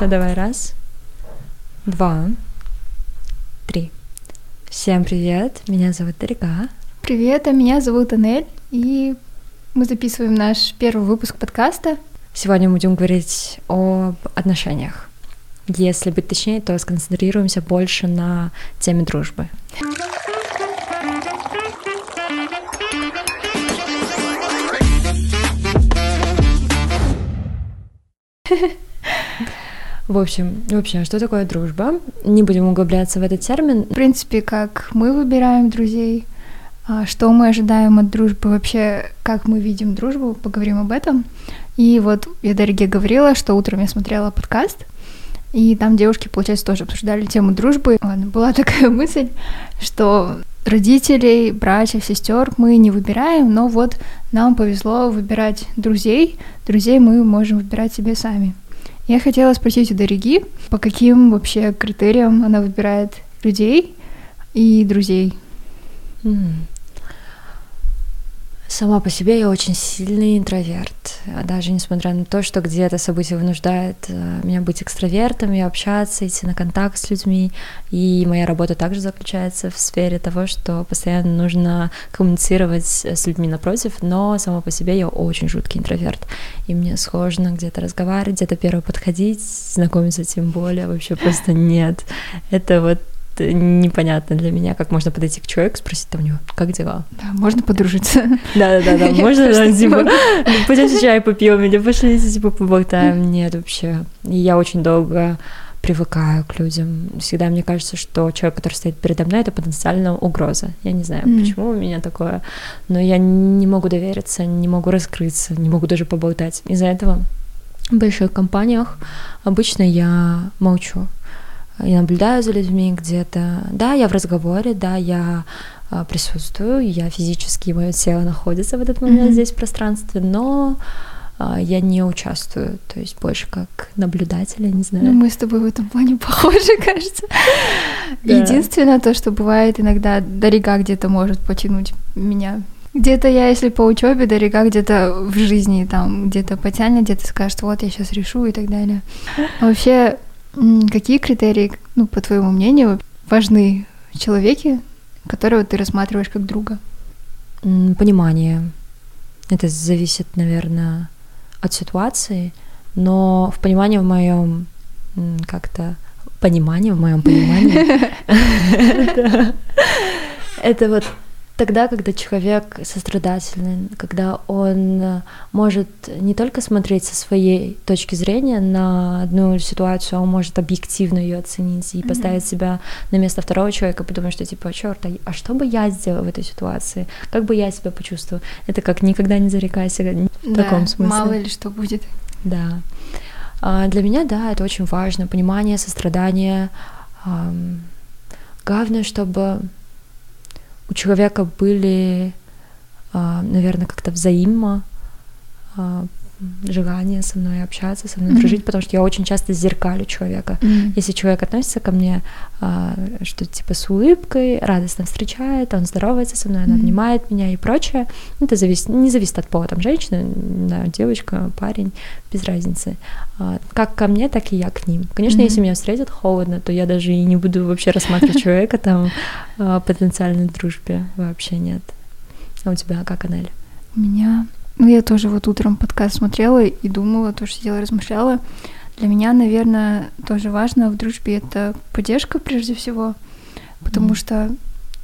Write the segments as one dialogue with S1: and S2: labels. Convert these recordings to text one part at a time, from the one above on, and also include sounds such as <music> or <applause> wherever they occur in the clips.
S1: Все, давай, раз, два, три. Всем привет, меня зовут Дарига.
S2: Привет, а меня зовут Анель, и мы записываем наш первый выпуск подкаста.
S1: Сегодня мы будем говорить об отношениях. Если быть точнее, то сконцентрируемся больше на теме дружбы. <laughs> В общем, вообще, что такое дружба? Не будем углубляться в этот термин.
S2: В принципе, как мы выбираем друзей, а, что мы ожидаем от дружбы, вообще, как мы видим дружбу, поговорим об этом. И вот я Дарье говорила, что утром я смотрела подкаст, и там девушки, получается, тоже обсуждали тему дружбы. Ладно, была <laughs> такая мысль, что родителей, братьев, сестер мы не выбираем, но вот нам повезло выбирать друзей. Друзей мы можем выбирать себе сами. Я хотела спросить у Дариги, по каким вообще критериям она выбирает людей и друзей.
S1: Mm. Сама по себе я очень сильный интроверт. А даже несмотря на то, что где-то событие вынуждает э, меня быть экстравертом и общаться, идти на контакт с людьми. И моя работа также заключается в сфере того, что постоянно нужно коммуницировать с людьми напротив, но сама по себе я очень жуткий интроверт. И мне сложно где-то разговаривать, где-то первый подходить, знакомиться тем более, вообще просто нет. Это вот непонятно для меня, как можно подойти к человеку, спросить там у него, как дела?
S2: Да, можно подружиться.
S1: Да-да-да, <laughs> можно, да, типа, <laughs> пойдемте чай попьем или пошлите, типа, поболтаем. Нет, вообще. Я очень долго привыкаю к людям. Всегда мне кажется, что человек, который стоит передо мной, это потенциальная угроза. Я не знаю, mm. почему у меня такое, но я не могу довериться, не могу раскрыться, не могу даже поболтать. Из-за этого в больших компаниях обычно я молчу я наблюдаю за людьми где-то. Да, я в разговоре, да, я а, присутствую, я физически, мое тело находится в этот момент mm-hmm. здесь в пространстве, но а, я не участвую, то есть больше как наблюдатель, я не знаю.
S2: Ну, мы с тобой в этом плане <laughs> похожи, кажется. Да. Единственное то, что бывает иногда Дарига где-то может потянуть меня. Где-то я, если по учебе, Дарига где-то в жизни там где-то потянет, где-то скажет, вот я сейчас решу и так далее. Вообще Какие критерии, ну, по твоему мнению, важны в человеке, которого ты рассматриваешь как друга?
S1: Понимание. Это зависит, наверное, от ситуации, но в понимании в моем как-то понимании, в моем понимании, это вот тогда, когда человек сострадательный, когда он э, может не только смотреть со своей точки зрения на одну ситуацию, а он может объективно ее оценить и поставить mm-hmm. себя на место второго человека, потому что типа, черт, а, а что бы я сделала в этой ситуации? Как бы я себя почувствовала? Это как никогда не зарекайся в да, таком смысле.
S2: Мало ли что будет.
S1: Да. А для меня, да, это очень важно. Понимание, сострадание. Главное, чтобы у человека были, а, наверное, как-то взаимо а, желание со мной общаться, со мной mm-hmm. дружить, потому что я очень часто зеркалю человека. Mm-hmm. Если человек относится ко мне а, что типа с улыбкой, радостно встречает, он здоровается со мной, mm-hmm. он обнимает меня и прочее, это зависит, не зависит от пола, там женщина, да, девочка, парень, без разницы. А, как ко мне, так и я к ним. Конечно, mm-hmm. если меня встретят холодно, то я даже и не буду вообще рассматривать <laughs> человека там а, потенциальной дружбе, вообще нет. А у тебя как, Анель?
S2: У меня ну, я тоже вот утром подкаст смотрела и думала, тоже сидела, размышляла. Для меня, наверное, тоже важно в дружбе это поддержка прежде всего, потому mm. что,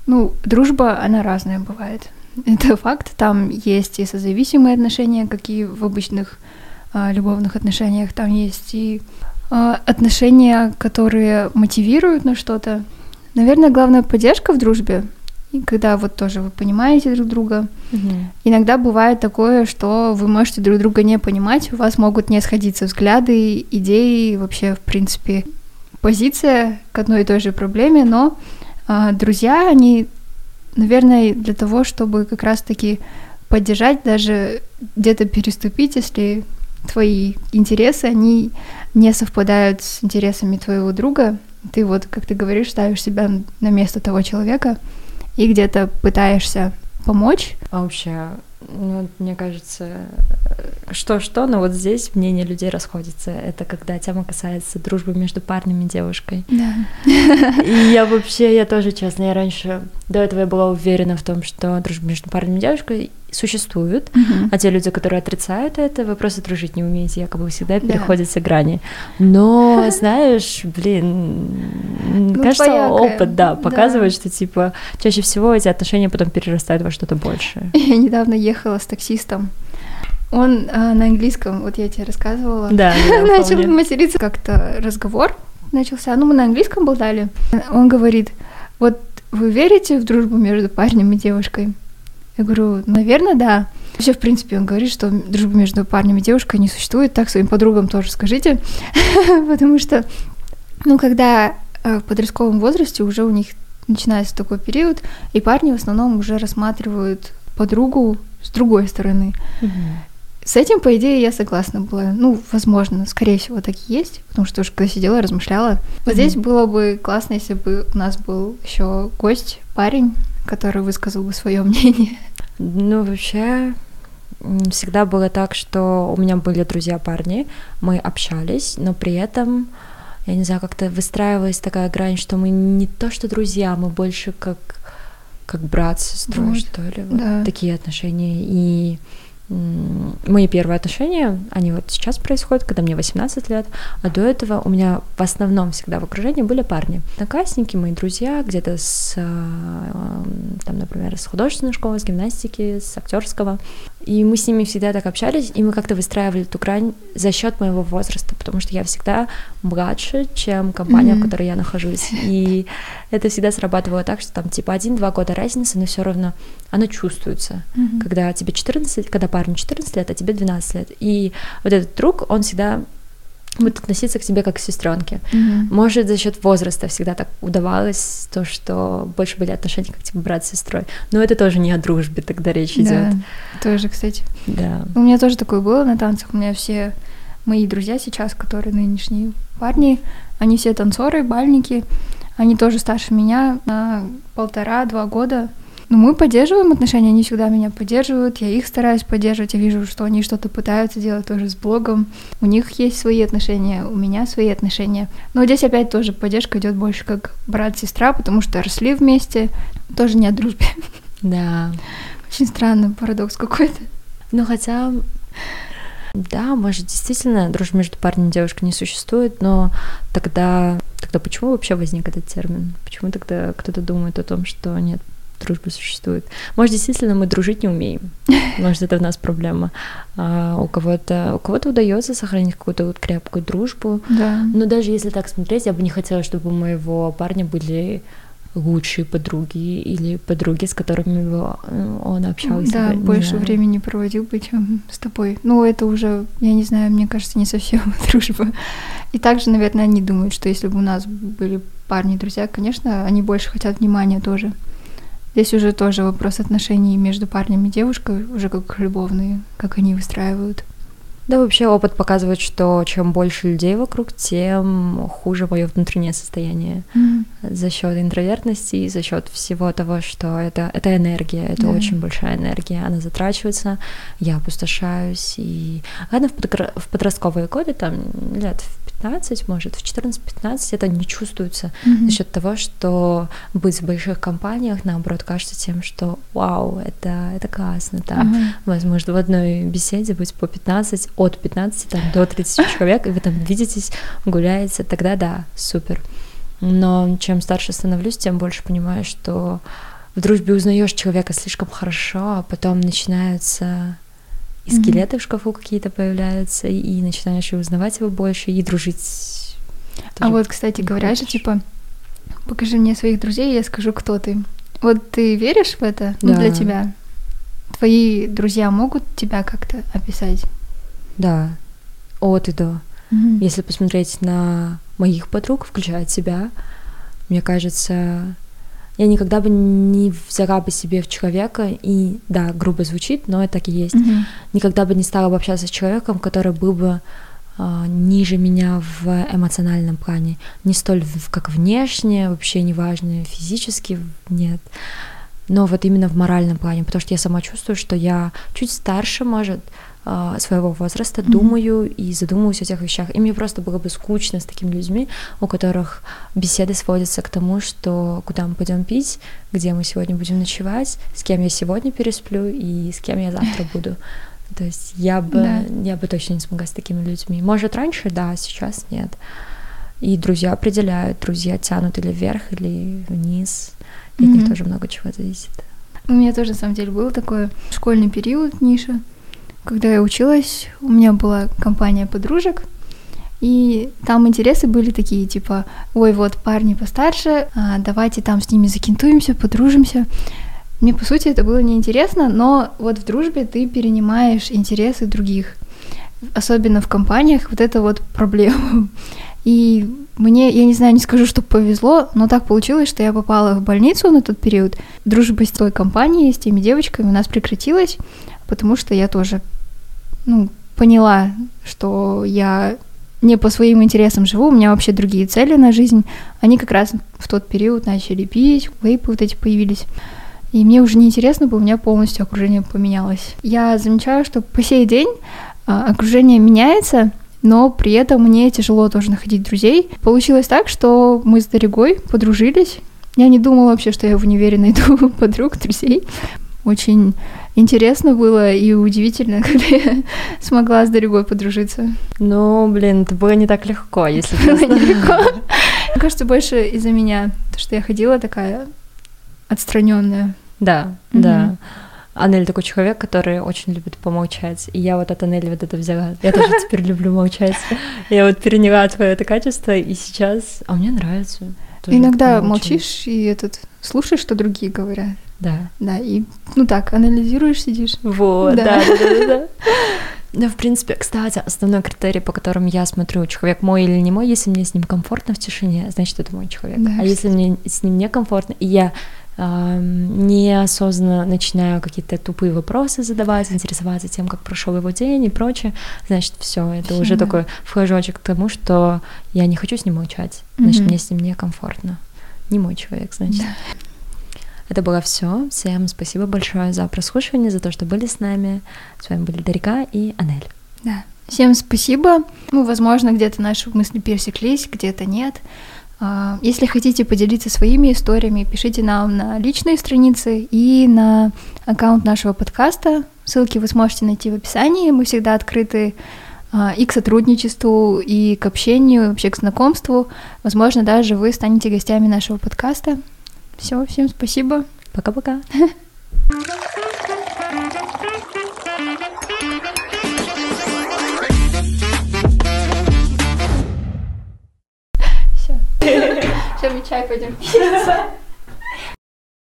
S2: ну, дружба, она разная бывает. <laughs> Это факт. Там есть и созависимые отношения, как и в обычных а, любовных отношениях. Там есть и а, отношения, которые мотивируют на что-то. Наверное, главная поддержка в дружбе и когда вот тоже вы понимаете друг друга. Угу. Иногда бывает такое, что вы можете друг друга не понимать, у вас могут не сходиться взгляды, идеи, вообще, в принципе, позиция к одной и той же проблеме, но э, друзья, они, наверное, для того, чтобы как раз-таки поддержать, даже где-то переступить, если твои интересы, они не совпадают с интересами твоего друга, ты вот, как ты говоришь, ставишь себя на место того человека, и где-то пытаешься помочь.
S1: А вообще, ну, мне кажется, что-что, но вот здесь мнения людей расходятся. Это когда тема касается дружбы между парнем и девушкой.
S2: Да.
S1: И я вообще, я тоже, честно, я раньше, до этого я была уверена в том, что дружба между парнем и девушкой существует,
S2: Мгм.
S1: а те люди, которые отрицают это, вы просто дружить не умеете, якобы всегда
S2: Да.
S1: переходите грани. Но, <laughs> знаешь, блин,
S2: Ну,
S1: кажется,
S2: двоякое.
S1: опыт, да,
S2: Да.
S1: показывает, что, типа, чаще всего эти отношения потом перерастают во что-то большее. <laughs>
S2: Я недавно ехала с таксистом. Он а, на английском, вот я тебе рассказывала,
S1: Да, да, <laughs>
S2: начал
S1: вполне.
S2: материться как-то разговор начался. Ну, мы на английском болтали. Он говорит, вот вы верите в дружбу между парнем и девушкой? Я говорю, наверное, да. Вообще, в принципе, он говорит, что дружба между парнем и девушкой не существует. Так своим подругам тоже скажите. <laughs> Потому что, ну, когда э, в подростковом возрасте уже у них начинается такой период, и парни в основном уже рассматривают подругу с другой стороны. С этим, по идее, я согласна была. Ну, возможно, скорее всего, так и есть, потому что уже когда сидела, размышляла. Вот здесь было бы классно, если бы у нас был еще гость, парень, который высказал бы свое мнение.
S1: Ну, вообще, всегда было так, что у меня были друзья-парни, мы общались, но при этом, я не знаю, как-то выстраивалась такая грань, что мы не то что друзья, мы больше как, как брат с сестрой,
S2: Вот,
S1: что ли. Вот
S2: да.
S1: такие отношения. И мои первые отношения, они вот сейчас происходят, когда мне 18 лет, а до этого у меня в основном всегда в окружении были парни. Одноклассники, мои друзья, где-то с, э, там, например, с художественной школы, с гимнастики, с актерского. И мы с ними всегда так общались, и мы как-то выстраивали эту грань за счет моего возраста, потому что я всегда младше, чем компания, в
S2: Мгм.
S1: которой я нахожусь. И это всегда срабатывало так, что там типа один-два года разницы, но все равно оно чувствуется
S2: Мгм.
S1: когда тебе 14, когда парню 14 лет, а тебе 12 лет. И вот этот друг, он всегда будет относиться к тебе как к сестренке.
S2: Мгм.
S1: Может, за счет возраста всегда так удавалось то, что больше были отношения как типа брат с сестрой. Но это тоже не о дружбе тогда речь идет.
S2: Да, тоже, кстати.
S1: Да.
S2: У меня тоже такое было на танцах. У меня все мои друзья сейчас, которые нынешние парни, они все танцоры, бальники. Они тоже старше меня на полтора-два года. Но мы поддерживаем отношения, они всегда меня поддерживают, я их стараюсь поддерживать, я вижу, что они что-то пытаются делать тоже с блогом. У них есть свои отношения, у меня свои отношения. Но здесь опять тоже поддержка идет больше как брат-сестра, потому что росли вместе, тоже не о дружбе.
S1: Да.
S2: Очень странный парадокс какой-то.
S1: Ну, хотя, да, может, действительно дружба между парнем и девушкой не существует, но тогда, тогда почему вообще возник этот термин? Почему тогда кто-то думает о том, что нет, дружба существует? Может, действительно мы дружить не умеем? <laughs> Может, это в нас проблема? А у кого-то у кого-то удается сохранить какую-то вот крепкую дружбу,
S2: Да.
S1: но даже если так смотреть, я бы не хотела, чтобы у моего парня были лучшие подруги или подруги, с которыми он общался.
S2: Да,
S1: не
S2: больше
S1: знаю.
S2: времени проводил бы, чем с тобой. Ну, это уже, я не знаю, мне кажется, не совсем <laughs> дружба. И также, наверное, они думают, что если бы у нас были парни и друзья, конечно, они больше хотят внимания тоже. Здесь уже тоже вопрос отношений между парнем и девушкой, уже как любовные, как они выстраивают.
S1: Да, вообще опыт показывает, что чем больше людей вокруг, тем хуже мое внутреннее состояние за счет интровертности и за счет всего того, что это, это энергия, это
S2: Да.
S1: очень большая энергия, она затрачивается, я опустошаюсь. И ладно, в, подгра- в подростковые годы, там лет в 15, может, в 14-15 это не чувствуется
S2: Мгм.
S1: за счет того, что быть в больших компаниях, наоборот, кажется тем, что вау, это, это классно, там,
S2: Ага.
S1: возможно, в одной беседе быть по 15, от 15 там, до 30 <laughs> человек, и вы там видитесь, гуляете, тогда да, супер. Но чем старше становлюсь, тем больше понимаю, что в дружбе узнаешь человека слишком хорошо, а потом начинаются и скелеты в шкафу какие-то появляются, и начинаешь узнавать его больше, и дружить.
S2: А вот, кстати,
S1: не
S2: говорят же, типа, покажи мне своих друзей, я скажу, кто ты. Вот ты веришь в это ну, для
S1: Да.
S2: тебя? Твои друзья могут тебя как-то описать?
S1: Да, от и до.
S2: Мгм.
S1: Если посмотреть на моих подруг, включая себя, мне кажется, я никогда бы не взяла бы себе в человека, и да, грубо звучит, но это так и есть,
S2: Мгм.
S1: никогда бы не стала бы общаться с человеком, который был бы а, ниже меня в эмоциональном плане, не столь в- как внешне, вообще неважно, физически нет, но вот именно в моральном плане, потому что я сама чувствую, что я чуть старше, может, э, своего возраста, mm-hmm. думаю и задумываюсь о тех вещах. И мне просто было бы скучно с такими людьми, у которых беседы сводятся к тому, что куда мы пойдем пить, где мы сегодня будем ночевать, с кем я сегодня пересплю и с кем я завтра <laughs> буду. То есть я бы, да. я бы точно не смогла с такими людьми. Может, раньше, да, сейчас нет. И друзья определяют, друзья тянут или вверх, или вниз. И mm-hmm. от них тоже много чего зависит.
S2: У меня тоже, на самом деле, был такой школьный период, Ниша. Когда я училась, у меня была компания подружек, и там интересы были такие, типа, ой, вот парни постарше, а, давайте там с ними закинтуемся, подружимся. Мне, по сути, это было неинтересно, но вот в дружбе ты перенимаешь интересы других. Особенно в компаниях вот это вот проблема. И мне, я не знаю, не скажу, что повезло, но так получилось, что я попала в больницу на тот период. Дружба с той компанией, с теми девочками у нас прекратилась, потому что я тоже, ну, поняла, что я не по своим интересам живу, у меня вообще другие цели на жизнь. Они как раз в тот период начали пить, вейпы вот эти появились. И мне уже неинтересно было, у меня полностью окружение поменялось. Я замечаю, что по сей день а, окружение меняется, но при этом мне тяжело тоже находить друзей. Получилось так, что мы с Дорогой подружились. Я не думала вообще, что я в универе найду <laughs> подруг, друзей. Очень интересно было и удивительно, <laughs> когда я смогла с Дорогой подружиться.
S1: Ну, блин, это было не так легко, если честно.
S2: легко. <laughs> Мне кажется, больше из-за меня, то, что я ходила такая отстраненная.
S1: Да, да. Анель такой человек, который очень любит помолчать. И я вот от Анели вот это взяла. Я тоже теперь люблю молчать. Я вот переняла твое это качество, и сейчас... А мне нравится.
S2: Иногда молчишь и этот слушаешь, что другие говорят.
S1: Да.
S2: Да, и ну так, анализируешь, сидишь.
S1: Вот, да, да, да, да. Да, <laughs> в принципе, кстати, основной критерий, по которым я смотрю, человек мой или не мой, если мне с ним комфортно в тишине, значит, это мой человек. Да, а если мне с ним некомфортно, и я неосознанно начинаю какие-то тупые вопросы задавать, интересоваться тем, как прошел его день и прочее, значит, все, это уже да. такой вхожочек к тому, что я не хочу с ним молчать, значит, mm-hmm. мне с ним некомфортно. Не мой человек, значит. Да. Это было все. Всем спасибо большое за прослушивание, за то, что были с нами. С вами были Дарика и Анель.
S2: Да. Всем спасибо. Ну, возможно, где-то наши мысли пересеклись, где-то нет. А, если хотите поделиться своими историями, пишите нам на личные страницы и на аккаунт нашего подкаста. Ссылки вы сможете найти в описании. Мы всегда открыты а, и к сотрудничеству, и к общению, вообще к знакомству. Возможно, даже вы станете гостями нашего подкаста. Все, всем спасибо.
S1: Пока-пока. <laughs>
S2: Сейчас мы чай пойдем пить.